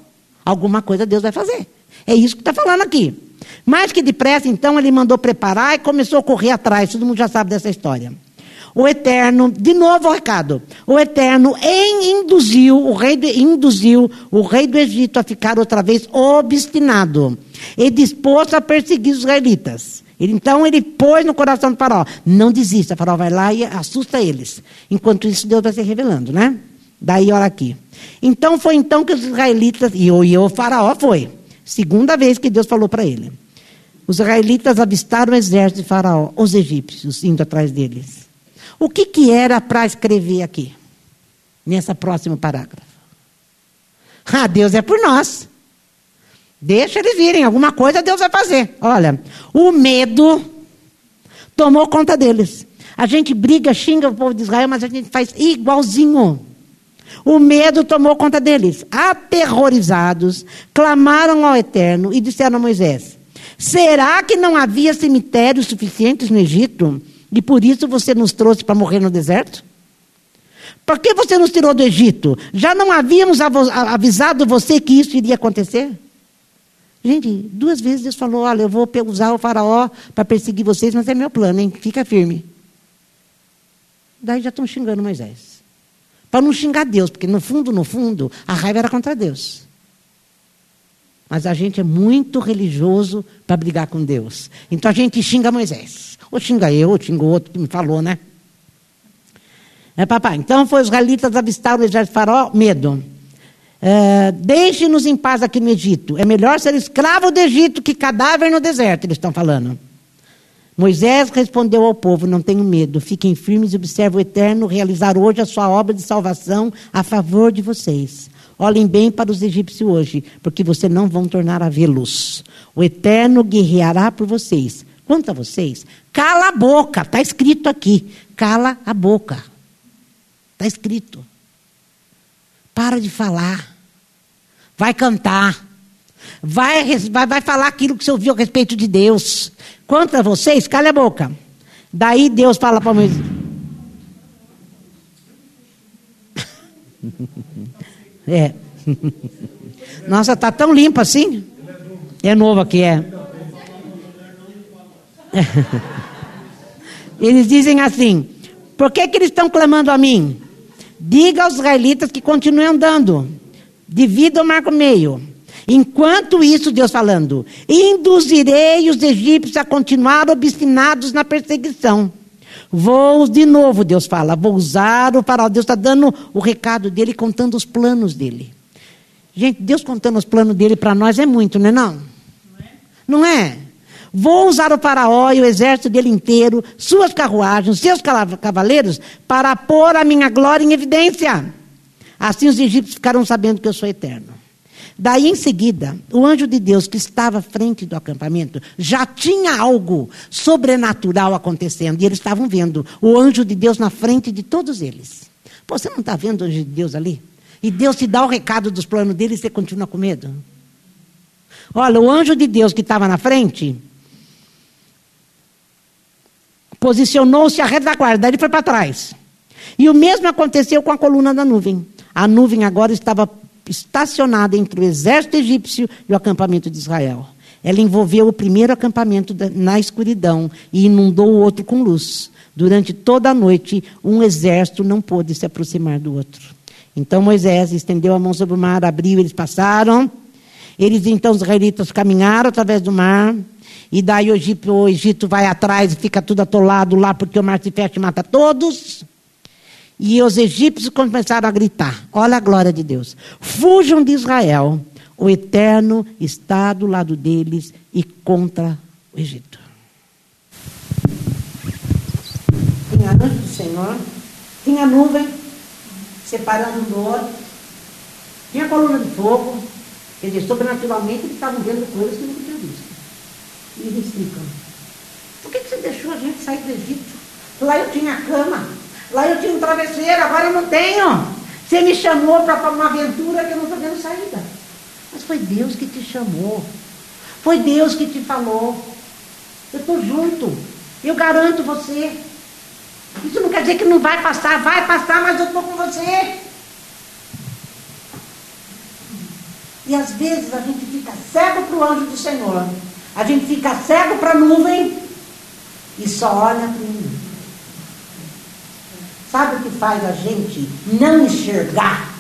Alguma coisa Deus vai fazer. É isso que está falando aqui. Mais que depressa, então, ele mandou preparar e começou a correr atrás. Todo mundo já sabe dessa história. O Eterno, de novo o recado, o Eterno induziu o rei do, induziu o rei do Egito a ficar outra vez obstinado e disposto a perseguir os israelitas. Ele, então ele pôs no coração do faraó, não desista, faraó vai lá e assusta eles. Enquanto isso Deus vai se revelando, né? Daí olha aqui. Então foi então que os israelitas, e o, e o faraó foi, segunda vez que Deus falou para ele. Os israelitas avistaram o exército de faraó, os egípcios, indo atrás deles. O que, que era para escrever aqui, nessa próximo parágrafo? Ah, Deus é por nós. Deixa eles virem, alguma coisa Deus vai fazer. Olha, o medo tomou conta deles. A gente briga, xinga o povo de Israel, mas a gente faz igualzinho. O medo tomou conta deles. Aterrorizados, clamaram ao Eterno e disseram a Moisés: Será que não havia cemitérios suficientes no Egito e por isso você nos trouxe para morrer no deserto? Por que você nos tirou do Egito? Já não havíamos avisado você que isso iria acontecer? Gente, duas vezes Deus falou: Olha, eu vou usar o faraó para perseguir vocês, mas é meu plano, hein? Fica firme. Daí já estão xingando Moisés. Para não xingar Deus, porque no fundo, no fundo, a raiva era contra Deus. Mas a gente é muito religioso para brigar com Deus. Então a gente xinga Moisés. Ou xinga eu, ou xinga o outro que me falou, né? É, papai. Então foi os israelitas avistaram o exército de faraó, medo. É, Deixe-nos em paz aqui no Egito. É melhor ser escravo do Egito que cadáver no deserto, eles estão falando. Moisés respondeu ao povo: Não tenham medo, fiquem firmes e observem o Eterno realizar hoje a sua obra de salvação a favor de vocês. Olhem bem para os egípcios hoje, porque vocês não vão tornar a vê-los. O Eterno guerreará por vocês. Quanto a vocês, cala a boca, está escrito aqui. Cala a boca. Está escrito. Para de falar. Vai cantar. Vai, vai, vai falar aquilo que você ouviu a respeito de Deus. Quanto a vocês, cala a boca. Daí Deus fala para Moisés. É. Nossa, tá tão limpo assim? É novo aqui, é. Eles dizem assim: por que, que eles estão clamando a mim? Diga aos israelitas que continuem andando, divida o marco meio. Enquanto isso, Deus falando, induzirei os egípcios a continuar obstinados na perseguição. Vou de novo, Deus fala, vou usar o faraó. Deus está dando o recado dele, contando os planos dele. Gente, Deus contando os planos dele para nós é muito, não é não? Não é? Vou usar o faraó e o exército dele inteiro, suas carruagens, seus cavaleiros, para pôr a minha glória em evidência. Assim os egípcios ficaram sabendo que eu sou eterno. Daí em seguida, o anjo de Deus que estava à frente do acampamento já tinha algo sobrenatural acontecendo e eles estavam vendo o anjo de Deus na frente de todos eles. Pô, você não está vendo o anjo de Deus ali? E Deus te dá o recado dos planos dele e você continua com medo? Olha, o anjo de Deus que estava na frente posicionou-se à retaguarda, ele foi para trás. E o mesmo aconteceu com a coluna da nuvem. A nuvem agora estava estacionada entre o exército egípcio e o acampamento de Israel. Ela envolveu o primeiro acampamento na escuridão e inundou o outro com luz. Durante toda a noite, um exército não pôde se aproximar do outro. Então Moisés estendeu a mão sobre o mar, abriu, eles passaram. Eles então, os israelitas, caminharam através do mar. E daí o Egito, o Egito vai atrás e fica tudo atolado lá porque o mar se fecha e mata todos. E os egípcios começaram a gritar: Olha a glória de Deus. Fujam de Israel. O Eterno está do lado deles e contra o Egito. Tinha a noite do Senhor, tinha nuvem separando do outro, tinha coluna de fogo. Quer dizer, sobrenaturalmente eles estavam vendo coisas que não e eles explicam. Por que, que você deixou a gente sair do Egito? Lá eu tinha cama, lá eu tinha um travesseiro, agora eu não tenho. Você me chamou para uma aventura que eu não estou vendo saída. Mas foi Deus que te chamou. Foi Deus que te falou. Eu estou junto. Eu garanto você. Isso não quer dizer que não vai passar, vai passar, mas eu estou com você. E às vezes a gente fica cego para o anjo do Senhor. A gente fica cego para a nuvem e só olha para mim. Sabe o que faz a gente não enxergar?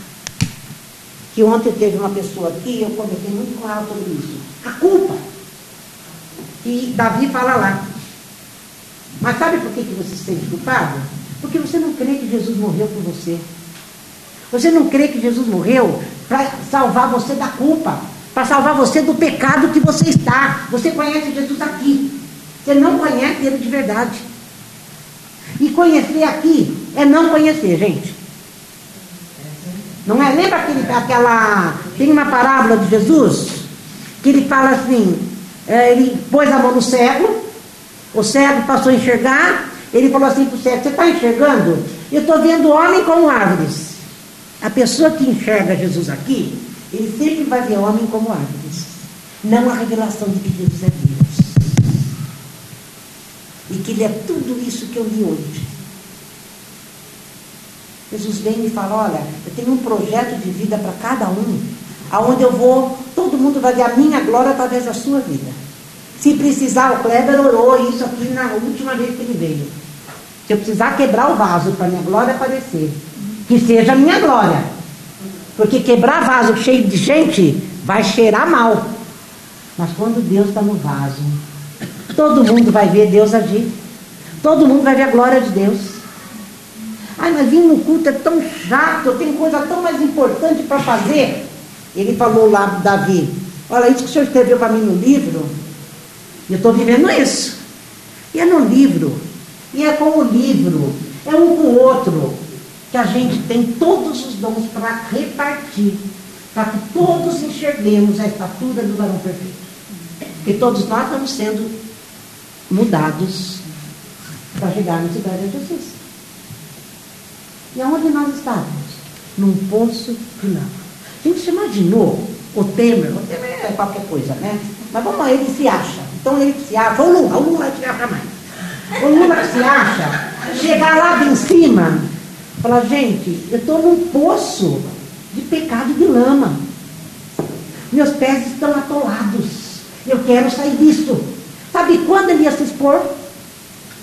Que ontem teve uma pessoa aqui, eu comentei muito com ela sobre isso. A culpa. E Davi fala lá. Mas sabe por que, que você se sente culpado? Porque você não crê que Jesus morreu por você. Você não crê que Jesus morreu para salvar você da culpa, para salvar você do pecado que você está. Você conhece Jesus aqui. Você não conhece ele de verdade. E conhecer aqui é não conhecer, gente. Não é? Lembra aquele, aquela. Tem uma parábola de Jesus que ele fala assim: é, ele pôs a mão no cego, o cego passou a enxergar, ele falou assim para o cego: Você está enxergando? Eu estou vendo homem como árvores. A pessoa que enxerga Jesus aqui, ele sempre vai ver homem como árvores, não a revelação de que Jesus é Deus. E que Ele é tudo isso que eu li hoje. Jesus vem e fala: Olha, eu tenho um projeto de vida para cada um, aonde eu vou, todo mundo vai ver a minha glória através da sua vida. Se precisar, o Kleber orou isso aqui na última vez que ele veio. Se eu precisar quebrar o vaso para minha glória aparecer, que seja a minha glória. Porque quebrar vaso cheio de gente vai cheirar mal. Mas quando Deus está no vaso, todo mundo vai ver Deus agir. Todo mundo vai ver a glória de Deus. Ai, mas vir no culto é tão chato, eu tenho coisa tão mais importante para fazer. Ele falou lá, Davi, olha, isso que o senhor escreveu para mim no livro, eu estou vivendo isso. E é no livro. E é com o livro. É um com o outro que a gente tem todos os dons para repartir, para que todos enxerguemos a estatura do varão perfeito. Porque todos nós estamos sendo mudados para chegar na cidade da justiça. E aonde nós estávamos? Num poço de lama. Gente, você imaginou o Temer? O Temer é qualquer coisa, né? Mas vamos lá, ele se acha. Então ele se acha. O Lula, o Lula se acha mais. O Lula se acha. Chegar lá em cima Falar, gente, eu estou num poço de pecado de lama. Meus pés estão atolados. Eu quero sair disso. Sabe quando ele ia se expor?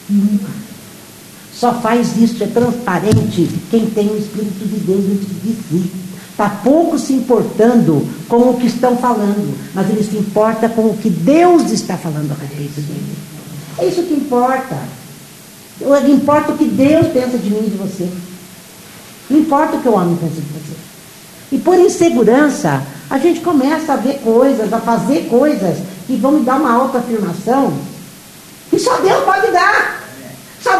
Nunca. Só faz isso, é transparente quem tem o Espírito de Deus dentro de si. Está pouco se importando com o que estão falando, mas ele se importa com o que Deus está falando a respeito dele. É isso que importa. Importa o que Deus pensa de mim e de você. Não importa o que o homem pensa de você. E por insegurança, a gente começa a ver coisas, a fazer coisas que vão me dar uma autoafirmação que só Deus pode dar.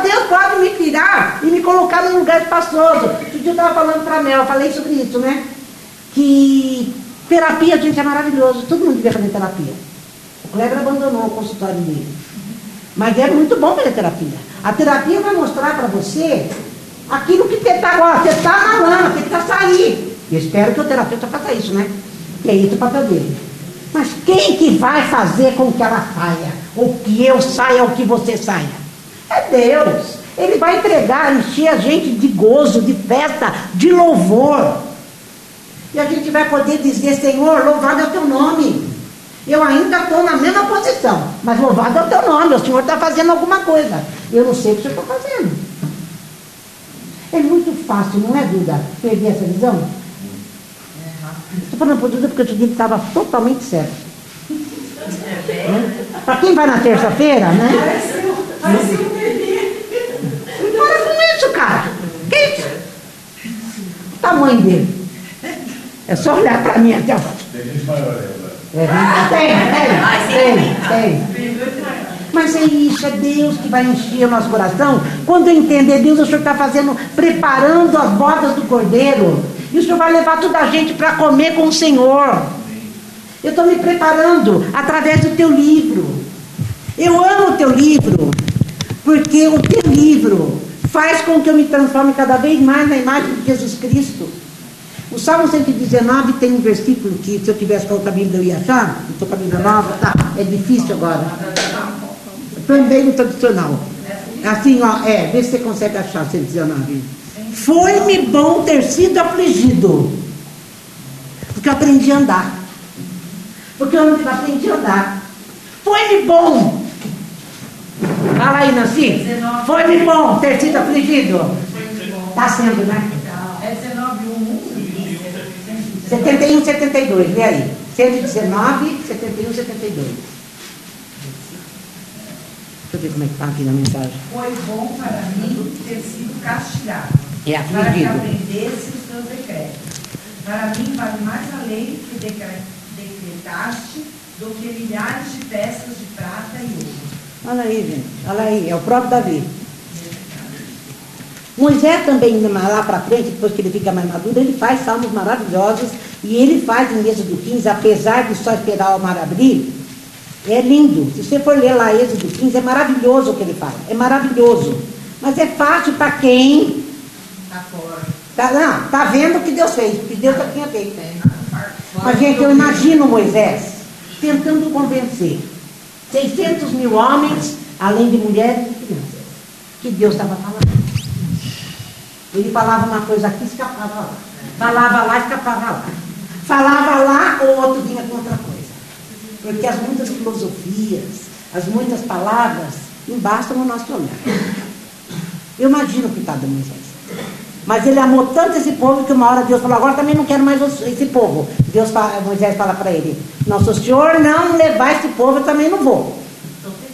Deus pode me tirar e me colocar num lugar espaçoso. Outro dia eu estava falando para a Mel, eu falei sobre isso, né? Que terapia, gente, é maravilhoso. Todo mundo devia fazer terapia. O Kleber abandonou o consultório dele. Mas é muito bom fazer terapia. A terapia vai mostrar para você aquilo que você está agora, você está na lama, você precisa sair. Eu espero que o terapeuta faça isso, né? E é isso o papel dele. Mas quem que vai fazer com que ela saia? Ou que eu saia, ou que você saia? É Deus. Ele vai entregar, encher a gente de gozo, de festa, de louvor. E a gente vai poder dizer, Senhor, louvado é o teu nome. Eu ainda estou na mesma posição, mas louvado é o teu nome. O Senhor está fazendo alguma coisa. Eu não sei o que o Senhor está fazendo. É muito fácil, não é, Duda, perder essa visão? Estou falando por Duda porque eu disse que estava totalmente certo. É. Para quem vai na terça-feira, né? Para com isso, cara. Que isso? O tamanho dele. É só olhar para mim até o. Tem gente maior É, tem, tem, tem, tem. Mas é isso, é Deus que vai encher o nosso coração. Quando eu entender Deus, o Senhor está fazendo, preparando as bodas do cordeiro. E o Senhor vai levar toda a gente para comer com o Senhor. Eu estou me preparando através do teu livro. Eu amo o teu livro, porque o teu livro faz com que eu me transforme cada vez mais na imagem de Jesus Cristo. O Salmo 119 tem um versículo que, se eu tivesse com outra Bíblia, eu ia achar. Estou com a Bíblia nova, tá? É difícil agora. Também no tradicional. Assim, ó, é, vê se você consegue achar 119. Foi-me bom ter sido afligido, porque eu aprendi a andar. Porque eu aprendi a andar. Foi-me bom. Fala aí, Nancy. Foi-me bom ter sido afligido. Está sendo, né? É 19, 71, 72, vê aí. 119, 71, 72. Deixa eu ver como é que está aqui na mensagem. Foi bom para mim ter sido castigado. É afligido. Para que aprendesse os teus decretos. Para mim vale mais a lei que decretaste do que milhares de peças de prata e ouro. Olha aí, gente. Olha aí, é o próprio Davi. Moisés também, lá para frente, depois que ele fica mais maduro, ele faz salmos maravilhosos e ele faz em Êxodo 15, apesar de só esperar o mar abrir, é lindo. Se você for ler lá Êxodo 15, é maravilhoso o que ele fala. É maravilhoso. Mas é fácil para quem está fora. Tá, não, tá vendo o que Deus fez, o que Deus já tinha feito. Mas, gente, eu imagino Moisés tentando convencer 600 mil homens, além de mulheres e crianças, que Deus estava falando. Ele falava uma coisa aqui, escapava lá. Falava lá, escapava lá. Falava lá, o outro vinha com outra coisa. Porque as muitas filosofias, as muitas palavras, embastam o nosso olhar. Eu imagino o que está dando Moisés. Mas ele amou tanto esse povo que uma hora Deus falou, agora também não quero mais esse povo. Deus fala, Moisés fala para ele, não, se o senhor não levar esse povo, eu também não vou.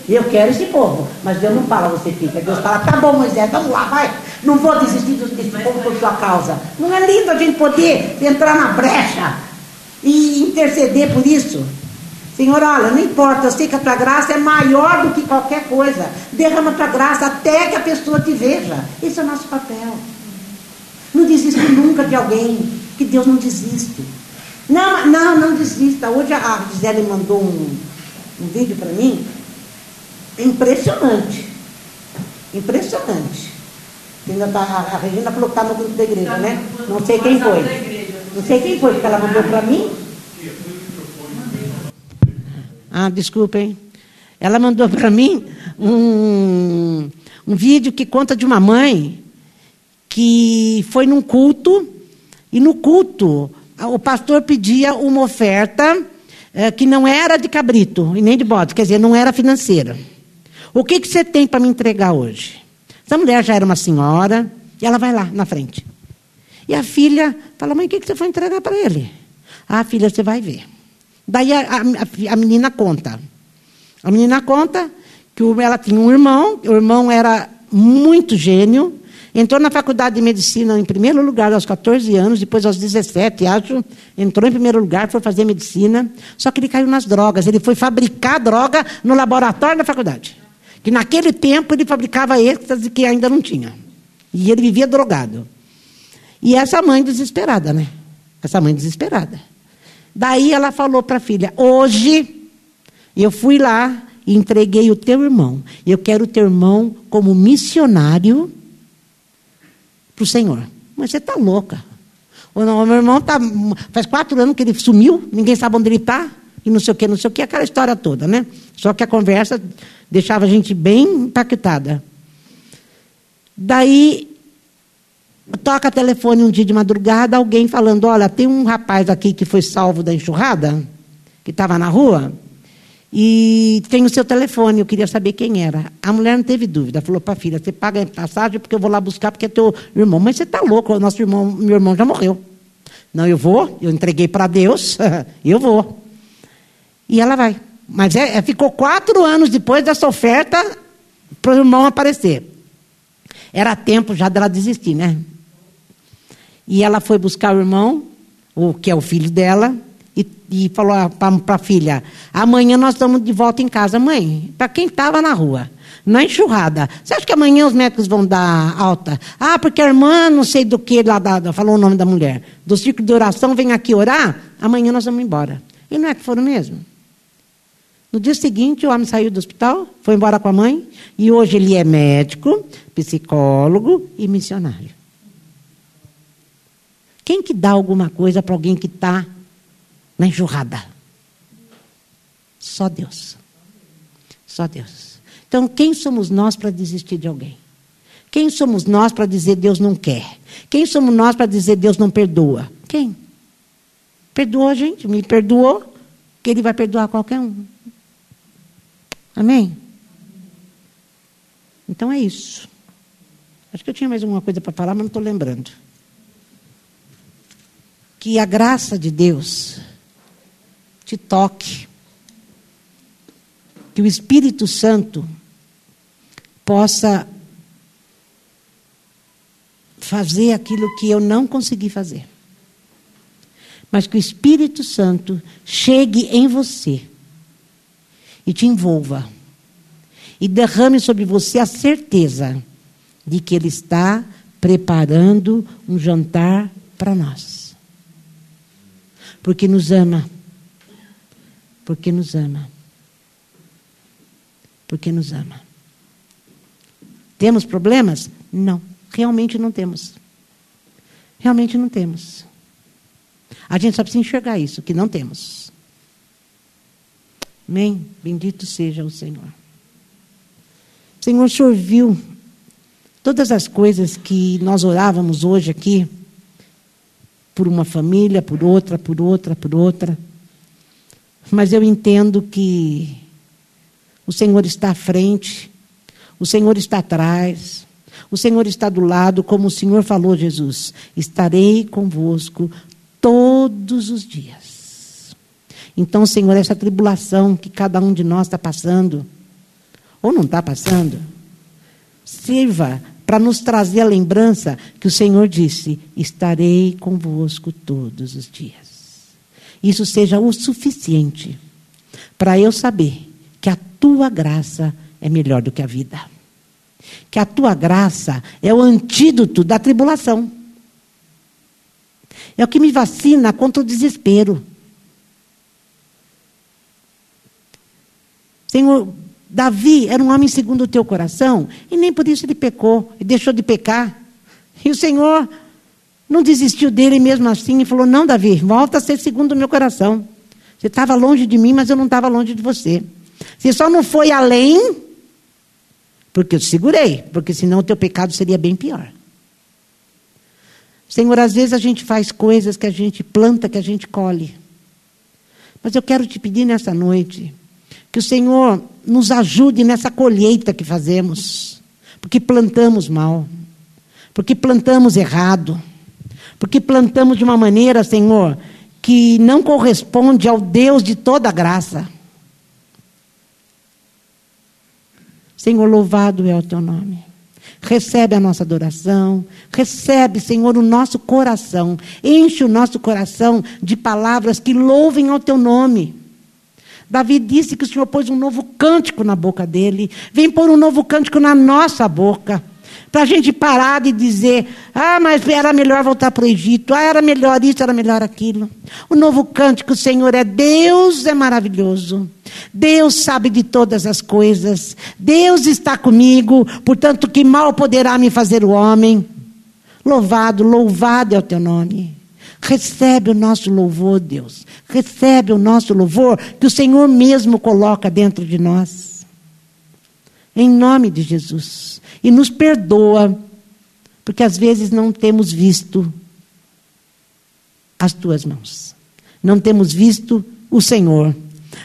Eu quero esse povo. Mas Deus não fala, você fica. Deus fala, tá bom, Moisés, vamos lá, vai. Não vou desistir desse povo por sua causa. Não é lindo a gente poder entrar na brecha e interceder por isso? Senhor, olha, não importa, eu sei que a tua graça é maior do que qualquer coisa. Derrama a tua graça até que a pessoa te veja. Esse é o nosso papel. Não desista nunca de alguém, que Deus não desiste. Não, não, não desista. Hoje a Gisele mandou um, um vídeo para mim Impressionante. Impressionante. Tá, a Regina falou que está no grupo da igreja, tá né? Não sei quem foi. Não sei quem foi, porque ela mandou para mim. Ah, desculpem. Ela mandou para mim um, um vídeo que conta de uma mãe que foi num culto e no culto o pastor pedia uma oferta eh, que não era de cabrito e nem de bode, quer dizer, não era financeira. O que, que você tem para me entregar hoje? Essa mulher já era uma senhora, e ela vai lá na frente. E a filha fala: Mãe, o que, que você foi entregar para ele? Ah, filha, você vai ver. Daí a, a, a menina conta. A menina conta que ela tinha um irmão, o irmão era muito gênio, entrou na faculdade de medicina em primeiro lugar aos 14 anos, depois aos 17, acho, entrou em primeiro lugar, foi fazer medicina, só que ele caiu nas drogas, ele foi fabricar droga no laboratório da faculdade. Que naquele tempo ele fabricava êxtase que ainda não tinha. E ele vivia drogado. E essa mãe desesperada, né? Essa mãe desesperada. Daí ela falou para a filha: Hoje eu fui lá e entreguei o teu irmão. Eu quero o teu irmão como missionário para o Senhor. Mas você está louca. O meu irmão tá, faz quatro anos que ele sumiu, ninguém sabe onde ele está, e não sei o que, não sei o que, aquela história toda, né? Só que a conversa deixava a gente bem impactada. Daí, toca telefone um dia de madrugada, alguém falando: Olha, tem um rapaz aqui que foi salvo da enxurrada, que estava na rua, e tem o seu telefone, eu queria saber quem era. A mulher não teve dúvida, falou para a filha: Você paga a passagem porque eu vou lá buscar, porque é teu irmão. Mas você está louco, o nosso irmão, meu irmão já morreu. Não, eu vou, eu entreguei para Deus, eu vou. E ela vai. Mas é, é, ficou quatro anos depois dessa oferta para o irmão aparecer. Era tempo já dela desistir, né? E ela foi buscar o irmão, o que é o filho dela, e, e falou para a filha: amanhã nós estamos de volta em casa. Mãe, para quem estava na rua, na enxurrada, você acha que amanhã os médicos vão dar alta? Ah, porque a irmã, não sei do que, lá falou o nome da mulher, do ciclo de oração, vem aqui orar, amanhã nós vamos embora. E não é que foram mesmo? No dia seguinte, o homem saiu do hospital, foi embora com a mãe, e hoje ele é médico, psicólogo e missionário. Quem que dá alguma coisa para alguém que está na enxurrada? Só Deus. Só Deus. Então, quem somos nós para desistir de alguém? Quem somos nós para dizer Deus não quer? Quem somos nós para dizer Deus não perdoa? Quem? Perdoou a gente, me perdoou, que Ele vai perdoar qualquer um. Amém? Então é isso. Acho que eu tinha mais alguma coisa para falar, mas não estou lembrando. Que a graça de Deus te toque. Que o Espírito Santo possa fazer aquilo que eu não consegui fazer. Mas que o Espírito Santo chegue em você e te envolva e derrame sobre você a certeza de que Ele está preparando um jantar para nós. Porque nos ama. Porque nos ama. Porque nos ama. Temos problemas? Não, realmente não temos. Realmente não temos. A gente só precisa enxergar isso, que não temos. Amém? Bendito seja o Senhor. Senhor, o Senhor viu todas as coisas que nós orávamos hoje aqui, por uma família, por outra, por outra, por outra. Mas eu entendo que o Senhor está à frente, o Senhor está atrás, o Senhor está do lado, como o Senhor falou, Jesus: estarei convosco todos os dias. Então, Senhor, essa tribulação que cada um de nós está passando, ou não está passando, sirva para nos trazer a lembrança que o Senhor disse: estarei convosco todos os dias. Isso seja o suficiente para eu saber que a tua graça é melhor do que a vida. Que a tua graça é o antídoto da tribulação. É o que me vacina contra o desespero. Senhor, Davi era um homem segundo o teu coração, e nem por isso ele pecou, e deixou de pecar. E o Senhor não desistiu dele mesmo assim e falou: Não, Davi, volta a ser segundo o meu coração. Você estava longe de mim, mas eu não estava longe de você. Você só não foi além, porque eu te segurei, porque senão o teu pecado seria bem pior. Senhor, às vezes a gente faz coisas que a gente planta, que a gente colhe. Mas eu quero te pedir nessa noite que o Senhor nos ajude nessa colheita que fazemos, porque plantamos mal, porque plantamos errado, porque plantamos de uma maneira, Senhor, que não corresponde ao Deus de toda graça. Senhor, louvado é o teu nome. Recebe a nossa adoração, recebe, Senhor, o nosso coração, enche o nosso coração de palavras que louvem ao teu nome. Davi disse que o Senhor pôs um novo cântico na boca dele. Vem pôr um novo cântico na nossa boca. Para a gente parar de dizer, ah, mas era melhor voltar para o Egito, ah, era melhor isso, era melhor aquilo. O novo cântico, o Senhor é Deus é maravilhoso. Deus sabe de todas as coisas. Deus está comigo, portanto, que mal poderá me fazer o homem. Louvado, louvado é o teu nome. Recebe o nosso louvor, Deus. Recebe o nosso louvor que o Senhor mesmo coloca dentro de nós. Em nome de Jesus. E nos perdoa, porque às vezes não temos visto as tuas mãos. Não temos visto o Senhor.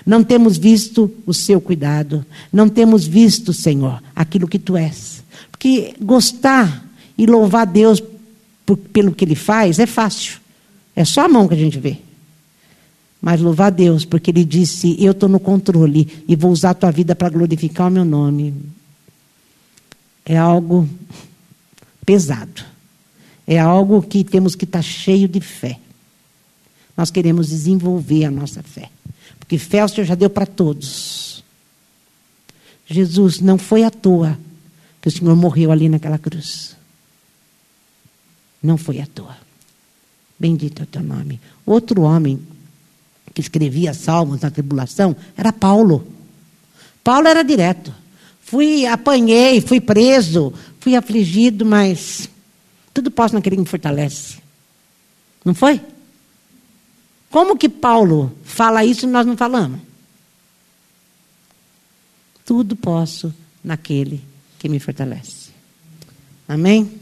Não temos visto o seu cuidado. Não temos visto, Senhor, aquilo que tu és. Porque gostar e louvar Deus por, pelo que ele faz é fácil. É só a mão que a gente vê. Mas louvar Deus, porque Ele disse: Eu estou no controle e vou usar a tua vida para glorificar o meu nome. É algo pesado. É algo que temos que estar tá cheio de fé. Nós queremos desenvolver a nossa fé. Porque fé o Senhor já deu para todos. Jesus não foi à toa que o Senhor morreu ali naquela cruz. Não foi à toa. Bendito é o teu nome. Outro homem que escrevia salmos na tribulação era Paulo. Paulo era direto. Fui, apanhei, fui preso, fui afligido, mas tudo posso naquele que me fortalece. Não foi? Como que Paulo fala isso e nós não falamos? Tudo posso naquele que me fortalece. Amém?